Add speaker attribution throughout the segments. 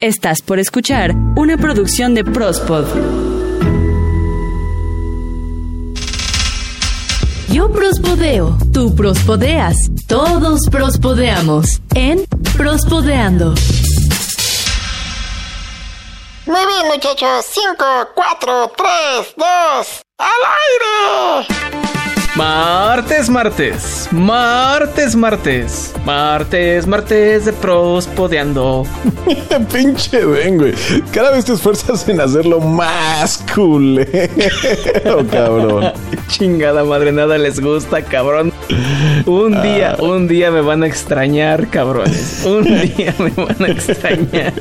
Speaker 1: Estás por escuchar una producción de Prospod. Yo prospodeo, tú prospodeas, todos prospodeamos en Prospodeando.
Speaker 2: Muy bien, muchachos. 5, 4, 3, 2, ¡al aire!
Speaker 3: Martes, martes, martes, martes, martes, martes de prospodeando.
Speaker 4: Pinche Ben, güey. Cada vez te esfuerzas en hacerlo más culero, cabrón.
Speaker 3: Chingada madre, nada les gusta, cabrón. Un día,
Speaker 4: Ah.
Speaker 3: un día me van a extrañar, cabrones. Un día me van a extrañar.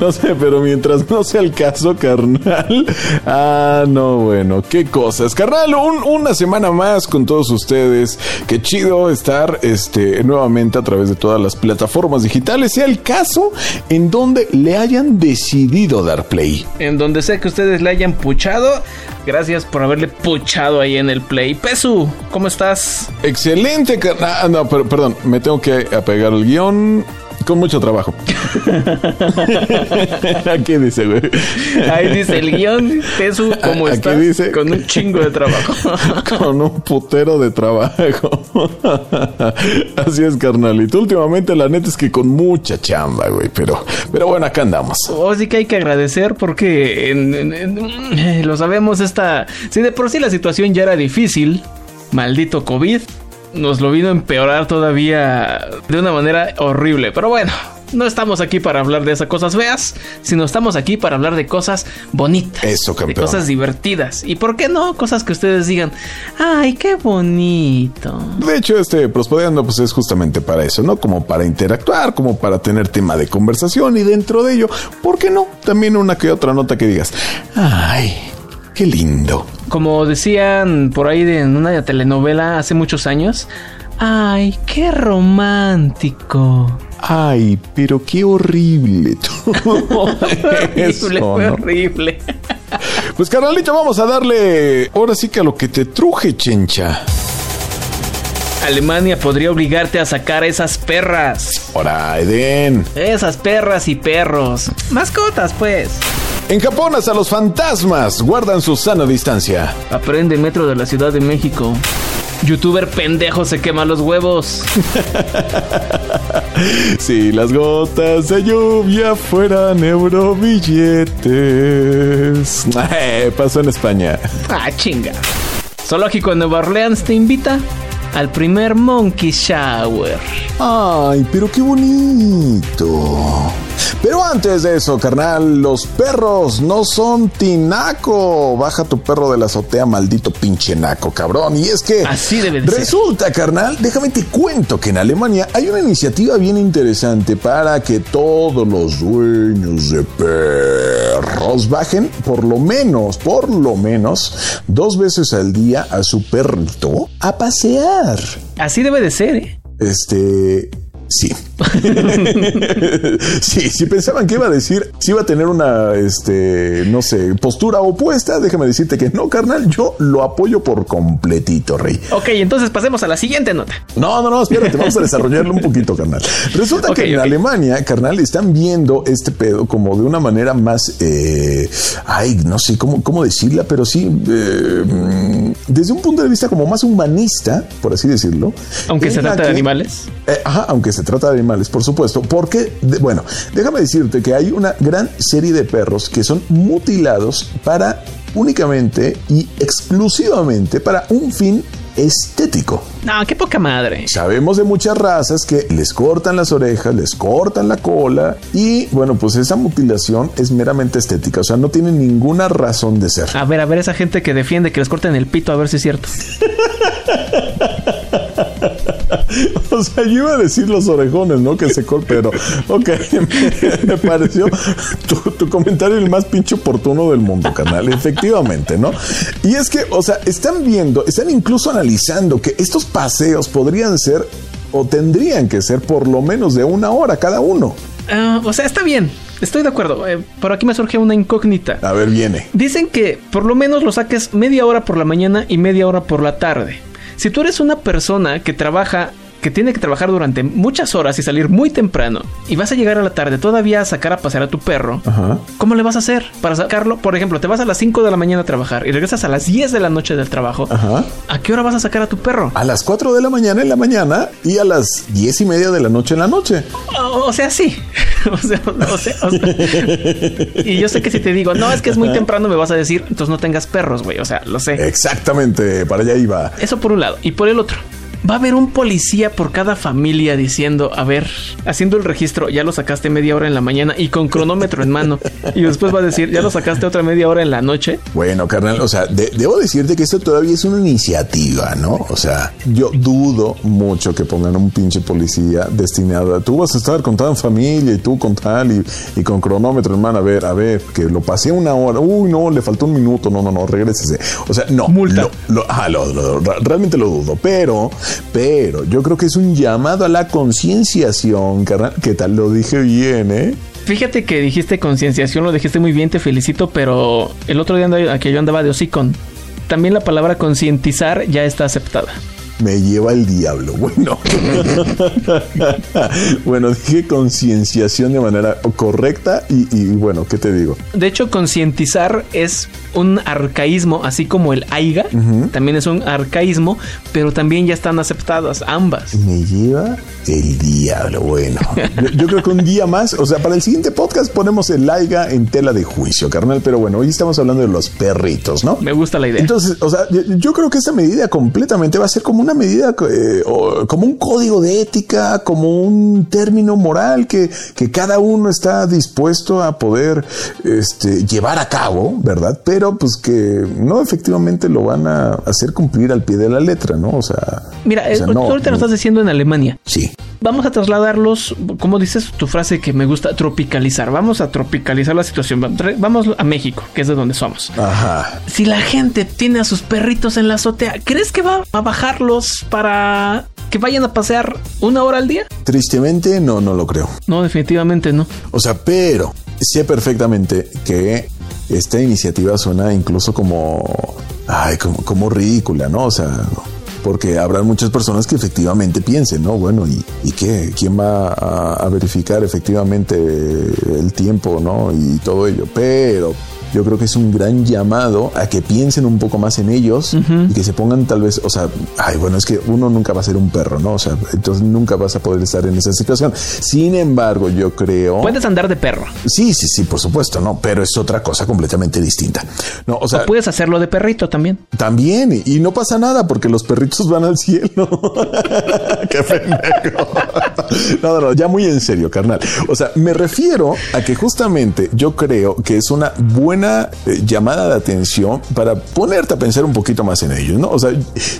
Speaker 4: No sé, pero mientras no sea el caso, carnal. Ah, no, bueno, qué cosas. Carnal, un- una semana más con todos ustedes. Qué chido estar este, nuevamente a través de todas las plataformas digitales, sea el caso en donde le hayan decidido dar play.
Speaker 3: En donde sea que ustedes le hayan puchado, gracias por haberle puchado ahí en el play. Pesu, ¿cómo estás?
Speaker 4: Excelente, carnal. Ah, no, pero, perdón, me tengo que apegar al guion. Con mucho trabajo. Aquí dice, güey.
Speaker 3: Ahí dice el guion. Pesu, ¿cómo
Speaker 4: Aquí
Speaker 3: estás?
Speaker 4: dice-
Speaker 3: Con un chingo de trabajo.
Speaker 4: Con un putero de trabajo. Así es, carnalito. Últimamente, la neta es que con mucha chamba, güey. Pero, pero bueno, acá andamos.
Speaker 3: O sí que hay que agradecer porque en- en- en- lo sabemos esta... Si de por sí la situación ya era difícil, maldito COVID, nos lo vino a empeorar todavía de una manera horrible. Pero bueno, no estamos aquí para hablar de esas cosas feas, sino estamos aquí para hablar de cosas bonitas.
Speaker 4: Eso,
Speaker 3: De
Speaker 4: campeón.
Speaker 3: cosas divertidas. Y por qué no, cosas que ustedes digan, ay, qué bonito.
Speaker 4: De hecho, este Prospodeando, pues es justamente para eso, ¿no? Como para interactuar, como para tener tema de conversación y dentro de ello, ¿por qué no? También una que otra nota que digas, ay, qué lindo.
Speaker 3: Como decían por ahí de, en una telenovela hace muchos años, ay, qué romántico.
Speaker 4: Ay, pero qué horrible.
Speaker 3: horrible,
Speaker 4: Eso,
Speaker 3: fue
Speaker 4: ¿no?
Speaker 3: horrible.
Speaker 4: Pues carnalito, vamos a darle ahora sí que a lo que te truje, chencha.
Speaker 3: Alemania podría obligarte a sacar esas perras.
Speaker 4: Ahora, Eden.
Speaker 3: Esas perras y perros. Mascotas, pues.
Speaker 4: En Japón hasta los fantasmas guardan su sana distancia.
Speaker 3: Aprende Metro de la Ciudad de México. Youtuber pendejo se quema los huevos.
Speaker 4: Si las gotas de lluvia fueran eurobilletes. Eh, pasó en España.
Speaker 3: Ah, chinga. Zoológico de Nueva Orleans te invita al primer Monkey Shower.
Speaker 4: Ay, pero qué bonito. Pero antes de eso, carnal, los perros no son tinaco. Baja tu perro de la azotea, maldito pinche naco, cabrón. Y es que
Speaker 3: Así debe de ser.
Speaker 4: resulta, carnal, déjame te cuento que en Alemania hay una iniciativa bien interesante para que todos los dueños de perros bajen por lo menos, por lo menos, dos veces al día a su perrito a pasear.
Speaker 3: Así debe de ser, ¿eh?
Speaker 4: Este. Sí. sí, si pensaban que iba a decir, si iba a tener una, este, no sé, postura opuesta, déjame decirte que no, carnal, yo lo apoyo por completito, rey.
Speaker 3: Ok, entonces pasemos a la siguiente nota.
Speaker 4: No, no, no, espérate, vamos a desarrollarlo un poquito, carnal. Resulta que en. Alemania, carnal, están viendo este pedo como de una manera más, eh, ay, no sé cómo, cómo decirla, pero sí, eh, desde un punto de vista como más humanista, por así decirlo.
Speaker 3: Aunque se trata de animales.
Speaker 4: eh, ajá, aunque se trata de animales, por supuesto, porque, bueno, déjame decirte que hay una gran serie de perros que son mutilados para únicamente y exclusivamente para un fin estético.
Speaker 3: No, qué poca madre.
Speaker 4: Sabemos de muchas razas que les cortan las orejas, les cortan la cola y bueno, pues esa mutilación es meramente estética, o sea, no tiene ninguna razón de ser.
Speaker 3: A ver, a ver, esa gente que defiende que les corten el pito, a ver si es cierto.
Speaker 4: O sea, yo iba a decir los orejones, ¿no? Que se cortan, pero ok, me, me pareció tu, tu comentario el más pinche oportuno del mundo, canal, efectivamente, ¿no? Y es que, o sea, están viendo, están incluso analizando que estos paseos podrían ser o tendrían que ser por lo menos de una hora cada uno.
Speaker 3: Ah, o sea, está bien. Estoy de acuerdo. Eh, por aquí me surge una incógnita.
Speaker 4: A ver, viene.
Speaker 3: Dicen que por lo menos lo saques media hora por la mañana y media hora por la tarde. Si tú eres una persona que trabaja que tiene que trabajar durante muchas horas y salir muy temprano y vas a llegar a la tarde todavía a sacar a pasear a tu perro,
Speaker 4: Ajá.
Speaker 3: ¿cómo le vas a hacer para sacarlo? Por ejemplo, te vas a las 5 de la mañana a trabajar y regresas a las 10 de la noche del trabajo.
Speaker 4: Ajá.
Speaker 3: ¿A qué hora vas a sacar a tu perro?
Speaker 4: A las 4 de la mañana en la mañana y a las 10 y media de la noche en la noche.
Speaker 3: O, o sea, sí. o sea, o sea, o sea. Y yo sé que si te digo, no, es que es muy temprano, me vas a decir, entonces no tengas perros, güey. O sea, lo sé.
Speaker 4: Exactamente, para allá iba.
Speaker 3: Eso por un lado. Y por el otro, va a haber un policía por cada familia diciendo, a ver, haciendo el registro, ya lo sacaste media hora en la mañana y con cronómetro en mano. Y después va a decir, ya lo sacaste otra media hora en la noche.
Speaker 4: Bueno, carnal, o sea, de- debo decirte que esto todavía es una iniciativa, ¿no? O sea, yo dudo mucho que pongan un pinche policía destinado a tú vas a estar con tal familia y tú con tal y, y con cronómetro, hermano, a ver, a ver, que lo pasé una hora, uy, no, le faltó un minuto, no, no, no, regrésese. O sea, no.
Speaker 3: Multa.
Speaker 4: Lo, lo- ah, lo- realmente lo dudo, pero, pero yo creo que es un llamado a la concienciación, carnal. ¿Qué tal? Lo dije bien, ¿eh?
Speaker 3: Fíjate que dijiste concienciación, lo dijiste muy bien, te felicito, pero el otro día que yo andaba de hocicón. También la palabra concientizar ya está aceptada.
Speaker 4: Me lleva el diablo. Bueno, bueno, dije concienciación de manera correcta y, y bueno, ¿qué te digo?
Speaker 3: De hecho, concientizar es un arcaísmo, así como el aiga, también es un arcaísmo, pero también ya están aceptadas ambas.
Speaker 4: Me lleva el diablo. Bueno, yo, yo creo que un día más, o sea, para el siguiente podcast ponemos el laiga en tela de juicio, carnal. Pero bueno, hoy estamos hablando de los perritos, ¿no?
Speaker 3: Me gusta la idea.
Speaker 4: Entonces, o sea, yo, yo creo que esta medida completamente va a ser como una medida, eh, o como un código de ética, como un término moral que, que cada uno está dispuesto a poder este, llevar a cabo, ¿verdad? Pero pues que no efectivamente lo van a hacer cumplir al pie de la letra, ¿no? O sea,
Speaker 3: Mira,
Speaker 4: o sea,
Speaker 3: tú ahorita lo estás diciendo en Alemania.
Speaker 4: Sí.
Speaker 3: Vamos a trasladarlos, como dices tu frase que me gusta, tropicalizar. Vamos a tropicalizar la situación. Vamos a México, que es de donde somos.
Speaker 4: Ajá.
Speaker 3: Si la gente tiene a sus perritos en la azotea, ¿crees que va a bajarlos para que vayan a pasear una hora al día?
Speaker 4: Tristemente, no, no lo creo.
Speaker 3: No, definitivamente no.
Speaker 4: O sea, pero sé perfectamente que esta iniciativa suena incluso como, ay, como, como ridícula, ¿no? O sea, porque habrá muchas personas que efectivamente piensen, ¿no? Bueno, ¿y, y qué? ¿Quién va a, a verificar efectivamente el tiempo, ¿no? Y todo ello. Pero yo creo que es un gran llamado a que piensen un poco más en ellos y que se pongan tal vez, o sea, ay, bueno, es que uno nunca va a ser un perro, ¿no? O sea, entonces nunca vas a poder estar en esa situación. Sin embargo, yo creo...
Speaker 3: Puedes andar de perro.
Speaker 4: Sí, sí, sí, por supuesto, no, pero es otra cosa completamente distinta. No, o sea,
Speaker 3: o puedes hacerlo de perrito también.
Speaker 4: también, y, no pasa nada porque los perritos van al cielo. Qué pendejo. No, no, no, ya muy en serio, carnal. O sea, me refiero a que justamente yo creo que es una buena eh, llamada de atención para ponerte a pensar un poquito más en ellos, ¿no? O sea,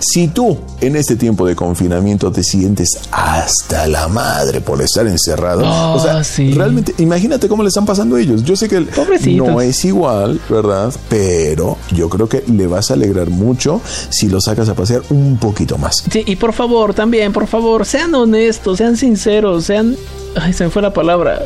Speaker 4: si tú en este tiempo de confinamiento te sientes hasta la madre por estar encerrado,
Speaker 3: Oh,
Speaker 4: o sea,
Speaker 3: sí.
Speaker 4: realmente imagínate cómo le están pasando a ellos. Yo sé que
Speaker 3: Pobrecitos.
Speaker 4: no es igual, ¿verdad? Pero yo creo que le vas a alegrar mucho si lo sacas a pasear un poquito más.
Speaker 3: Sí, y por favor, también, por favor, sean honestos, sean sinceros, sean... Ay, se me fue la palabra.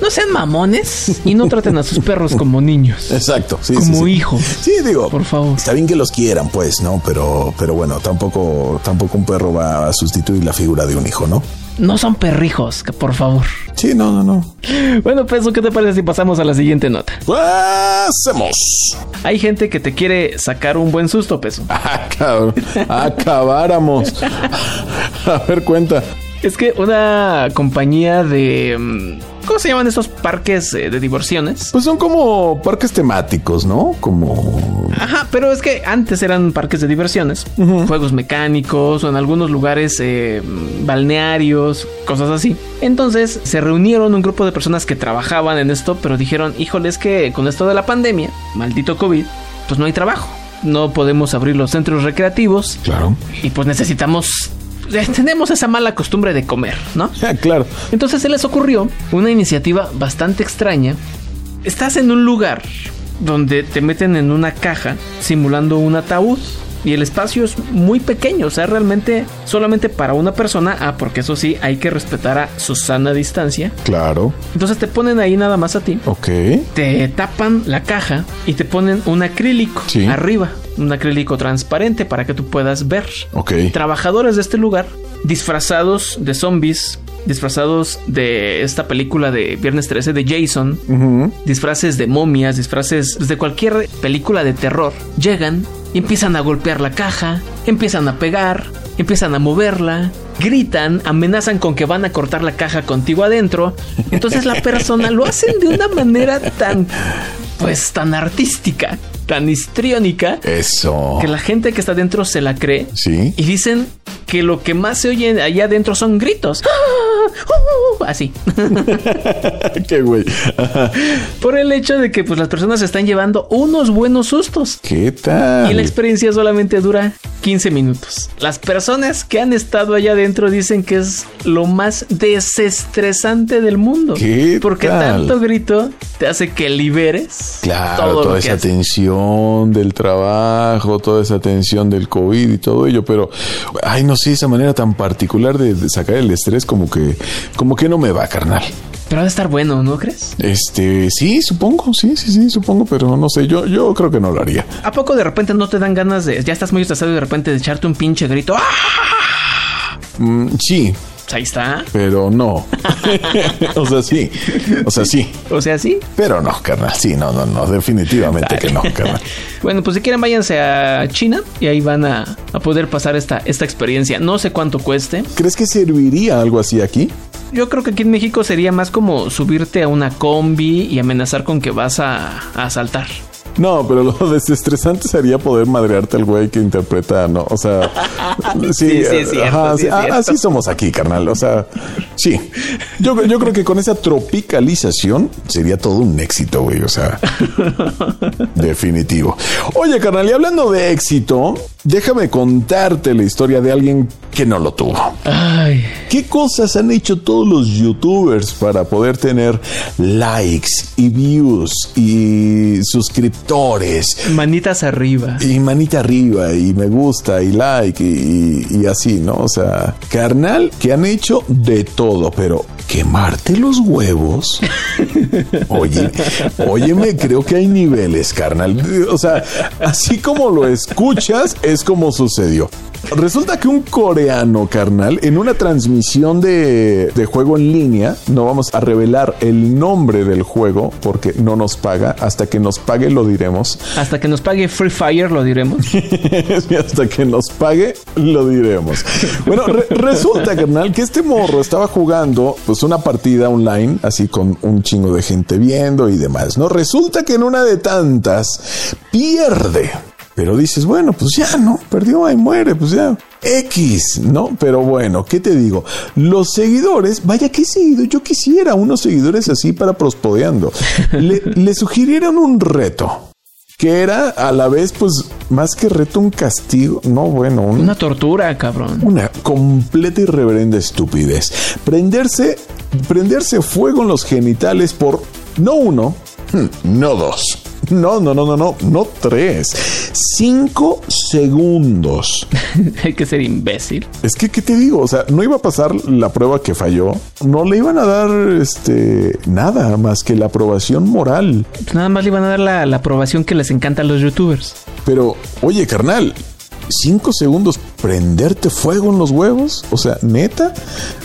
Speaker 3: No sean mamones y no traten a sus perros como niños.
Speaker 4: Exacto, sí,
Speaker 3: Como
Speaker 4: sí, sí.
Speaker 3: hijos.
Speaker 4: Sí, digo,
Speaker 3: Por favor.
Speaker 4: Está bien que los quieran, pues, ¿no? Pero, pero bueno, tampoco, tampoco un perro va a sustituir la figura de un hijo, ¿no?
Speaker 3: No son perrijos, que por favor.
Speaker 4: Sí, no, no, no.
Speaker 3: Bueno, Peso, ¿qué te parece si pasamos a la siguiente nota?
Speaker 4: ¡Hacemos!
Speaker 3: Hay gente que te quiere sacar un buen susto, Peso.
Speaker 4: Ah, cabrón. Acabáramos. A ver, cuenta.
Speaker 3: Es que una compañía de... mm, ¿Cómo se llaman esos parques eh, de diversiones?
Speaker 4: Pues son como parques temáticos, ¿no? Como.
Speaker 3: Ajá, pero es que antes eran parques de diversiones, juegos mecánicos o en algunos lugares eh, balnearios, cosas así. Entonces se reunieron un grupo de personas que trabajaban en esto, pero dijeron, híjole, es que con esto de la pandemia, maldito COVID, pues no hay trabajo. No podemos abrir los centros recreativos
Speaker 4: Claro.
Speaker 3: y pues necesitamos... Tenemos esa mala costumbre de comer, ¿no?
Speaker 4: Ah, claro.
Speaker 3: Entonces se les ocurrió una iniciativa bastante extraña. Estás en un lugar donde te meten en una caja simulando un ataúd y el espacio es muy pequeño, o sea, realmente solamente para una persona, ah, porque eso sí, hay que respetar a su sana distancia.
Speaker 4: Claro.
Speaker 3: Entonces te ponen ahí nada más a ti.
Speaker 4: Ok.
Speaker 3: Te tapan la caja y te ponen un acrílico
Speaker 4: Sí.
Speaker 3: arriba, un acrílico transparente para que tú puedas ver.
Speaker 4: Ok.
Speaker 3: Trabajadores de este lugar disfrazados de zombies, disfrazados de esta película de Viernes 13 de Jason, disfraces de momias, disfraces de cualquier película de terror, llegan empiezan a golpear la caja, empiezan a pegar, empiezan a moverla, gritan, amenazan con que van a cortar la caja contigo adentro. Entonces la persona lo hacen de una manera tan, pues tan artística, tan histriónica,
Speaker 4: Eso.
Speaker 3: que la gente que está adentro se la cree.
Speaker 4: Sí.
Speaker 3: Y dicen que lo que más se oye allá adentro son gritos. ¡Uh! Así.
Speaker 4: Qué güey.
Speaker 3: Por el hecho de que pues las personas se están llevando unos buenos sustos.
Speaker 4: ¿Qué tal?
Speaker 3: Y la experiencia solamente dura 15 minutos. Las personas que han estado allá adentro dicen que es lo más desestresante del mundo.
Speaker 4: ¿Qué
Speaker 3: Porque
Speaker 4: tal?
Speaker 3: tanto grito te hace que liberes
Speaker 4: Claro,
Speaker 3: todo
Speaker 4: toda esa
Speaker 3: haces.
Speaker 4: tensión del trabajo, toda esa tensión del COVID y todo ello, pero ay, no sé, esa manera tan particular de, de sacar el estrés como que como que no me va, carnal.
Speaker 3: Pero ha de estar bueno, ¿no crees?
Speaker 4: Este, sí, supongo, sí, sí, sí, supongo, pero no sé, yo yo creo que no lo haría.
Speaker 3: ¿A poco de repente no te dan ganas de, ya estás muy estresado y de repente de echarte un pinche grito? ¡Ah!
Speaker 4: Mm, sí,
Speaker 3: Pues ahí está.
Speaker 4: pero no. o sea, sí. O sea, sí.
Speaker 3: O sea, sí.
Speaker 4: Pero no, carnal. Sí, no, no, no. Definitivamente que no, carnal.
Speaker 3: Bueno, pues si quieren váyanse a China y ahí van a, a poder pasar esta, esta experiencia. No sé cuánto cueste.
Speaker 4: ¿Crees que serviría algo así aquí?
Speaker 3: Yo creo que aquí en México sería más como subirte a una combi y amenazar con que vas a, a asaltar.
Speaker 4: No, pero lo desestresante sería poder madrearte al güey que interpreta, ¿no? O sea, sí,
Speaker 3: Sí, sí, es
Speaker 4: eh,
Speaker 3: cierto,
Speaker 4: ajá,
Speaker 3: sí
Speaker 4: sí,
Speaker 3: es
Speaker 4: ah,
Speaker 3: cierto.
Speaker 4: así somos aquí, carnal. O sea, sí. Yo, yo creo que con esa tropicalización sería todo un éxito, güey. O sea, definitivo. Oye, carnal, y hablando de éxito, déjame contarte la historia de alguien que no lo tuvo.
Speaker 3: Ay,
Speaker 4: ¿Qué cosas han hecho todos los youtubers para poder tener likes y views y suscriptores?
Speaker 3: Manitas arriba.
Speaker 4: Y manita arriba, y me gusta, y like, y, y- y así, ¿no? O sea, carnal, que han hecho de todo, pero quemarte los huevos. Oye, óyeme, creo que hay niveles, carnal. O sea, así como lo escuchas, es como sucedió. Resulta que un coreano, carnal, en una transmisión de, de juego en línea, no vamos a revelar el nombre del juego porque no nos paga. Hasta que nos pague lo diremos.
Speaker 3: Hasta que nos pague Free Fire, lo diremos.
Speaker 4: Hasta que nos pague, lo diremos. Bueno, re- resulta, carnal, que este morro estaba jugando pues una partida online, así con un chingo de gente viendo y demás, ¿no? Resulta que en una de tantas pierde. Pero dices, bueno, pues ya, ¿no? Perdió, ahí muere, pues ya. X, ¿no? Pero bueno, ¿qué te digo? Los seguidores, vaya que seguido, yo quisiera unos seguidores así para prospodeando. Le, le sugirieron un reto que era a la vez, pues, más que reto, un castigo. No, bueno, un-
Speaker 3: Una tortura, cabrón.
Speaker 4: una completa y reverenda estupidez. Prenderse, prenderse fuego en los genitales por no uno, hmm, no dos. No, no, no, no, no, no tres. Cinco segundos.
Speaker 3: Hay que ser imbécil.
Speaker 4: Es que, ¿qué te digo? O sea, no iba a pasar la prueba que falló. No le iban a dar, este, nada más que la aprobación moral.
Speaker 3: Pues nada más le iban a dar la, la aprobación que les encanta a los youtubers.
Speaker 4: Pero, oye, carnal, cinco segundos prenderte fuego en los huevos. O sea, neta,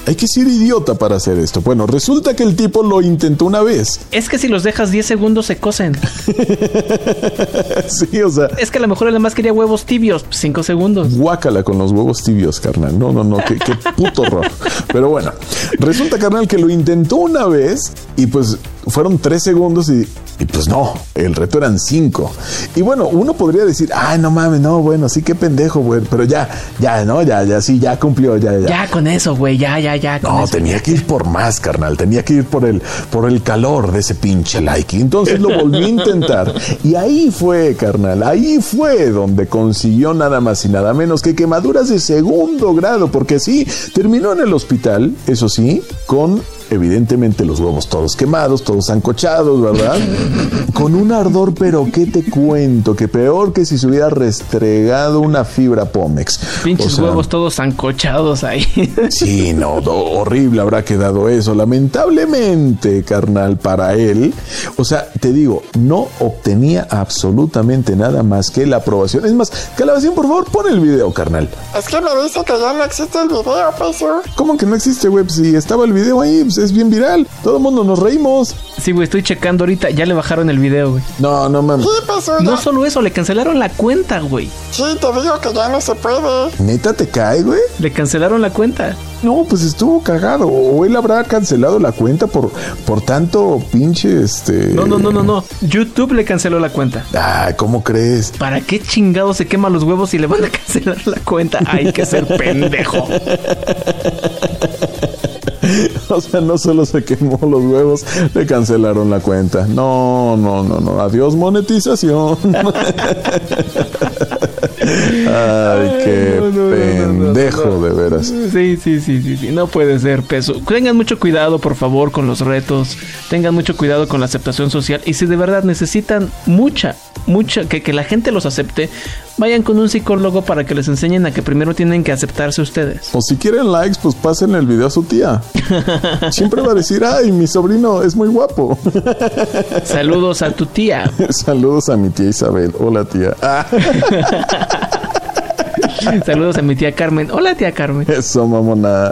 Speaker 4: hay que ser idiota para hacer esto. Bueno, resulta que el tipo lo intentó una vez.
Speaker 3: Es que si los dejas 10 segundos se cosen.
Speaker 4: sí, o sea,
Speaker 3: Es que a lo mejor él nada más quería huevos tibios. 5 segundos.
Speaker 4: guácala con los huevos tibios, carnal. No, no, no, qué, qué puto horror. Pero bueno, resulta, carnal, que lo intentó una vez y pues fueron tres segundos y, y pues no, el reto eran cinco. Y bueno, uno podría decir, ay, no mames, no, bueno, sí, qué pendejo, güey. Pero ya, ya, no, ya, ya, sí, ya cumplió, ya, ya.
Speaker 3: Ya con eso, güey. Ya, ya, ya. con
Speaker 4: No,
Speaker 3: eso.
Speaker 4: tenía que ir por más, carnal. Tenía que ir por el, por el calor de ese pinche like. Entonces lo volví a intentar. Y ahí fue, carnal. Ahí fue donde consiguió nada más y nada menos que quemaduras de segundo grado. Porque sí, terminó en el hospital, eso sí, con evidentemente los huevos todos quemados, todos ancochados, ¿verdad? Con un ardor, pero ¿qué te cuento? Que peor que si se hubiera restregado una fibra Pomex.
Speaker 3: Pinches o sea, huevos todos ancochados ahí.
Speaker 4: Sí, no, horrible habrá quedado eso. Lamentablemente, carnal, para él, o sea, te digo, no obtenía absolutamente nada más que la aprobación. Es más, Calabacín, por favor, pon el video, carnal.
Speaker 2: Es que me dice que ya no existe el video, peso.
Speaker 4: ¿Cómo que no existe, güey? Si estaba el video ahí, pues es bien viral. Todo el mundo nos reímos.
Speaker 3: Sí, güey, estoy checando ahorita. Ya le bajaron el video, güey.
Speaker 4: No, no mames.
Speaker 2: Sí, peso.
Speaker 3: No
Speaker 2: ya.
Speaker 3: solo eso, le cancelaron la cuenta, güey.
Speaker 2: Sí, te digo que ya no se puede.
Speaker 4: ¿Neta te cae, güey?
Speaker 3: Le cancelaron la cuenta.
Speaker 4: No, pues estuvo cagado. O él habrá cancelado la cuenta por, por tanto pinche este.
Speaker 3: No, no, no, no, no. YouTube le canceló la cuenta.
Speaker 4: Ay, ¿cómo crees?
Speaker 3: ¿Para qué chingado se quema los huevos y le van a cancelar la cuenta? Hay que ser pendejo.
Speaker 4: O sea, no solo se quemó los huevos, le cancelaron la cuenta. No, no, no, no. Adiós monetización. Ay, qué
Speaker 3: no,
Speaker 4: pendejo,
Speaker 3: no,
Speaker 4: de veras.
Speaker 3: Sí, sí, sí, sí, sí. No puede ser peso. Tengan mucho cuidado, por favor, con los retos. Tengan mucho cuidado con la aceptación social. Y si de verdad necesitan mucha, mucha, que, que la gente los acepte, vayan con un psicólogo para que les enseñen a que primero tienen que aceptarse ustedes.
Speaker 4: O si quieren likes, pues pasen el video a su tía. Siempre va a decir, ay, mi sobrino es muy guapo.
Speaker 3: Saludos a tu tía.
Speaker 4: Saludos a mi tía Isabel. Hola, tía. Ah.
Speaker 3: Saludos a mi tía Carmen. Hola, tía Carmen.
Speaker 4: Eso, mamona.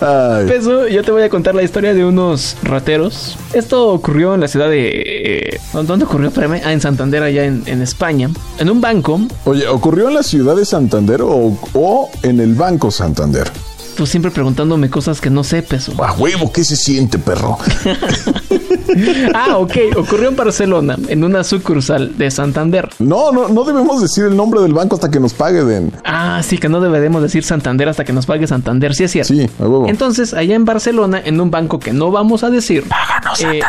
Speaker 4: Ay.
Speaker 3: Peso, yo te voy a contar la historia de unos rateros. Esto ocurrió en la ciudad de... eh, ¿Dónde ocurrió? Espérame. Ah, en Santander, allá en, en España. En un banco.
Speaker 4: Oye, ¿ocurrió en la ciudad de Santander o, o en el Banco Santander?
Speaker 3: Tú siempre preguntándome cosas que no sé, peso.
Speaker 4: A huevo, ¿qué se siente, perro?
Speaker 3: Ah, ok. Ocurrió en Barcelona, en una sucursal de Santander.
Speaker 4: No, no, no debemos decir el nombre del banco hasta que nos paguen.
Speaker 3: Ah, sí, que no deberemos decir Santander hasta que nos pague Santander. Sí, es cierto.
Speaker 4: Sí, a huevo.
Speaker 3: Entonces, allá en Barcelona, en un banco que no vamos a decir, eh,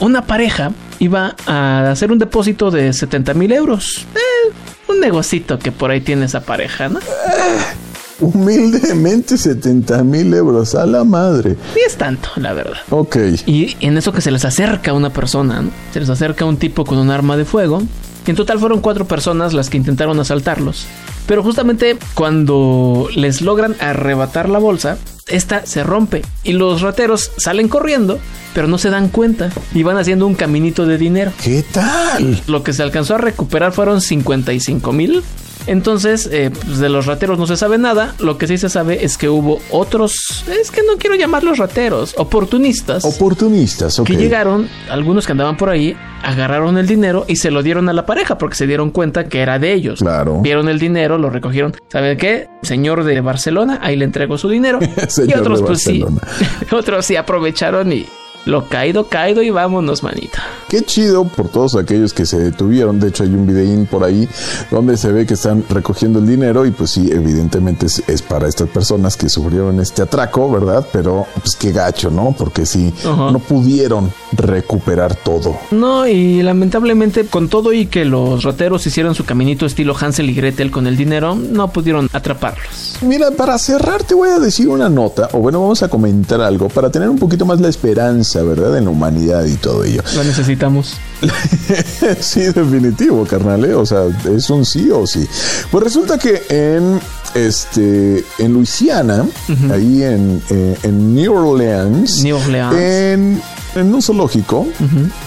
Speaker 3: una pareja iba a hacer un depósito de 70 mil euros. Eh, un negocito que por ahí tiene esa pareja, ¿no?
Speaker 4: Humildemente 70 mil euros a la madre.
Speaker 3: Ni es tanto, la verdad.
Speaker 4: Ok.
Speaker 3: Y en eso que se les acerca una persona, ¿no? Se les acerca un tipo con un arma de fuego. En total fueron cuatro personas las que intentaron asaltarlos. Pero justamente cuando les logran arrebatar la bolsa, esta se rompe y los rateros salen corriendo, pero no se dan cuenta y van haciendo un caminito de dinero.
Speaker 4: ¿Qué tal?
Speaker 3: Lo que se alcanzó a recuperar fueron 55 mil. Entonces, eh, pues de los rateros no se sabe nada. Lo que sí se sabe es que hubo otros, es que no quiero llamarlos rateros, oportunistas.
Speaker 4: Oportunistas, ok.
Speaker 3: que llegaron, algunos que andaban por ahí, agarraron el dinero y se lo dieron a la pareja porque se dieron cuenta que era de ellos.
Speaker 4: Claro.
Speaker 3: Vieron el dinero, lo recogieron. ¿Saben qué? Señor de Barcelona, ahí le entrego su dinero. y otros,
Speaker 4: de
Speaker 3: pues sí, otros sí aprovecharon y lo caído, caído y vámonos, manita.
Speaker 4: Qué chido por todos aquellos que se detuvieron. De hecho, hay un videín por ahí donde se ve que están recogiendo el dinero y pues sí, evidentemente es, es para estas personas que sufrieron este atraco, ¿verdad? Pero pues qué gacho, ¿no? Porque sí, no pudieron recuperar todo.
Speaker 3: No, y lamentablemente con todo y que los rateros hicieron su caminito estilo Hansel y Gretel con el dinero, no pudieron atraparlos.
Speaker 4: Mira, para cerrar te voy a decir una nota, o bueno, vamos a comentar algo para tener un poquito más la esperanza, ¿verdad? En la humanidad y todo ello.
Speaker 3: Lo necesitamos.
Speaker 4: sí, definitivo, carnal. ¿eh? O sea, es un sí o sí. Pues resulta que en este en Luisiana, ahí en, eh, en New Orleans,
Speaker 3: New Orleans.
Speaker 4: en, en un zoológico,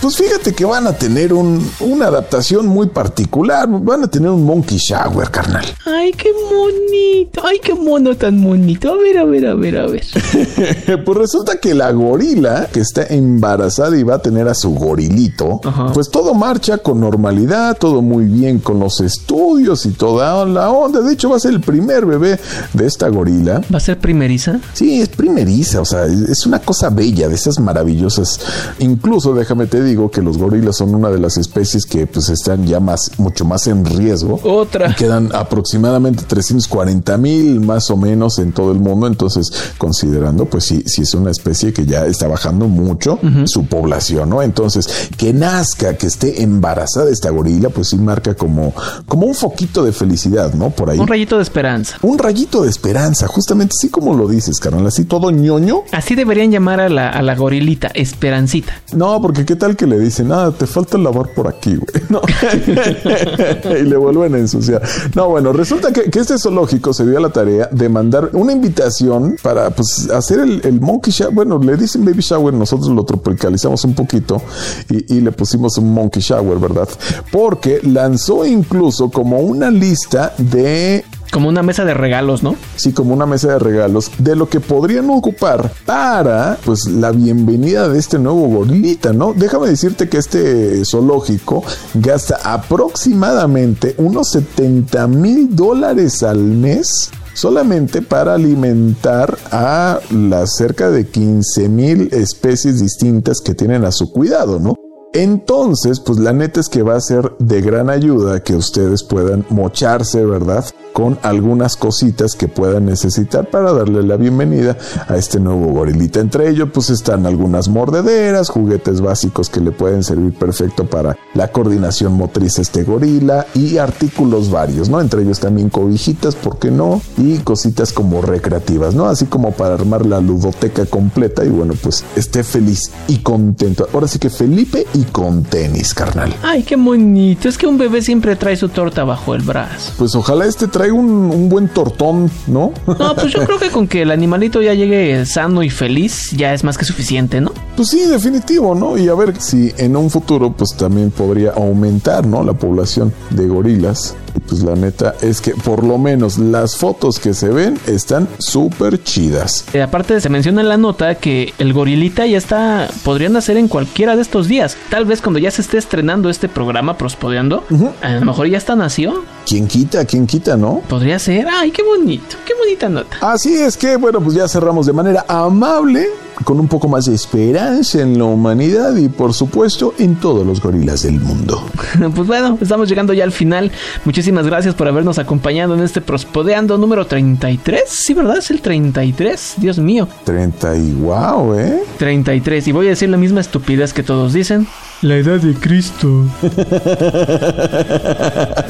Speaker 4: pues fíjate que van a tener un, una adaptación muy particular. Van a tener un monkey shower, carnal.
Speaker 3: Ay, qué bonito. Ay, qué mono tan bonito. A ver, a ver, a ver, a ver.
Speaker 4: pues resulta que la gorila que está embarazada y va a tener a su gorilito,
Speaker 3: Ajá.
Speaker 4: pues todo marcha con normalidad, todo muy bien con los estudios y toda la onda. De hecho, va a ser el primer bebé de esta gorila.
Speaker 3: ¿Va a ser primeriza?
Speaker 4: Sí, es primeriza, o sea, es una cosa bella de esas maravillosas gorilas. Incluso déjame te digo que los gorilas son una de las especies que pues están ya más, mucho más en riesgo.
Speaker 3: Otra.
Speaker 4: Quedan aproximadamente 340 mil más o menos en todo el mundo. Entonces, considerando, pues sí, sí es una especie que ya está bajando mucho su población, ¿no? Entonces, que nazca, que esté embarazada esta gorila, pues sí marca como, como un foquito de felicidad, ¿no? Por ahí.
Speaker 3: Un rayito de esperanza.
Speaker 4: Un rayito de esperanza, justamente así como lo dices, carnal, así todo ñoño.
Speaker 3: Así deberían llamar a la, a la gorilita, Esperancita.
Speaker 4: No, porque qué tal que le dicen, ah, te falta lavar por aquí, güey. Y le vuelven a ensuciar. No, bueno, resulta que, que este zoológico se dio a la tarea de mandar una invitación para pues hacer el, el monkey shower. Bueno, le dicen baby shower, nosotros lo tropicalizamos un poquito y, y le pusimos un monkey shower, ¿verdad? Porque lanzó incluso como una lista de
Speaker 3: Como una mesa de regalos, ¿no?
Speaker 4: sí, como una mesa de regalos de lo que podrían ocupar para pues la bienvenida de este nuevo gorilita, ¿no? Déjame decirte que este zoológico gasta aproximadamente unos 70 mil dólares al mes solamente para alimentar a las cerca de 15 mil especies distintas que tienen a su cuidado, ¿no? Entonces, pues la neta es que va a ser de gran ayuda que ustedes puedan mocharse, ¿verdad? Con algunas cositas que puedan necesitar para darle la bienvenida a este nuevo gorilita. Entre ellos, pues están algunas mordederas, juguetes básicos que le pueden servir perfecto para la coordinación motriz a este gorila y artículos varios, ¿no? Entre ellos también cobijitas, ¿por qué no? Y cositas como recreativas, ¿no? Así como para armar la ludoteca completa y bueno, pues esté feliz y contento. Ahora sí que Felipe y con tenis, carnal.
Speaker 3: Ay, qué bonito. Es que un bebé siempre trae su torta bajo el brazo.
Speaker 4: Pues ojalá este traiga un, un buen tortón, ¿no?
Speaker 3: No, pues yo creo que con que el animalito ya llegue sano y feliz ya es más que suficiente, ¿no?
Speaker 4: Pues sí, definitivo, ¿no? Y a ver si en un futuro pues también podría aumentar, ¿no? La población de gorilas. Y pues la neta es que por lo menos las fotos que se ven están súper chidas.
Speaker 3: Eh, aparte se menciona en la nota que el gorilita ya está, podría nacer en cualquiera de estos días. Tal vez cuando ya se esté estrenando este programa Prospodeando, a lo mejor ya está nació.
Speaker 4: ¿Quién quita? ¿Quién quita, no?
Speaker 3: Podría ser. Ay, qué bonito, qué bonita nota.
Speaker 4: Así es que, bueno, pues ya cerramos de manera amable, con un poco más de esperanza en la humanidad y por supuesto en todos los gorilas del mundo.
Speaker 3: Pues bueno, estamos llegando ya al final. Muchísimas gracias por habernos acompañado en este Prospodeando número 33. Sí, ¿verdad? Es el 33. Dios mío.
Speaker 4: 30 y wow, ¿eh?
Speaker 3: 33. Y voy a decir la misma estupidez que todos dicen. La edad de Cristo.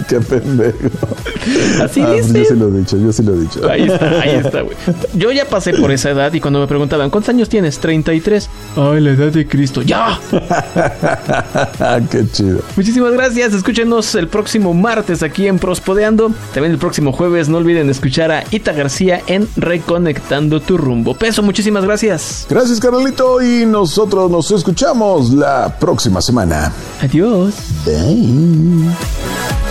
Speaker 4: Qué pendejo.
Speaker 3: Así
Speaker 4: Ah,
Speaker 3: dice.
Speaker 4: yo sí lo he dicho, yo sí lo he dicho.
Speaker 3: Ahí está, ahí está, güey. Yo ya pasé por esa edad y cuando me preguntaban, ¿cuántos años tienes? 33. Ay, la edad de Cristo. ¡Ya!
Speaker 4: Qué chido.
Speaker 3: Muchísimas gracias. Escúchenos el próximo martes aquí en Prospodeando. También el próximo jueves. No olviden escuchar a Ita García en Reconectando tu rumbo. Peso, muchísimas gracias.
Speaker 4: Gracias, Carolito, y nosotros nos escuchamos la próxima semana.
Speaker 3: Adiós.
Speaker 4: Bye.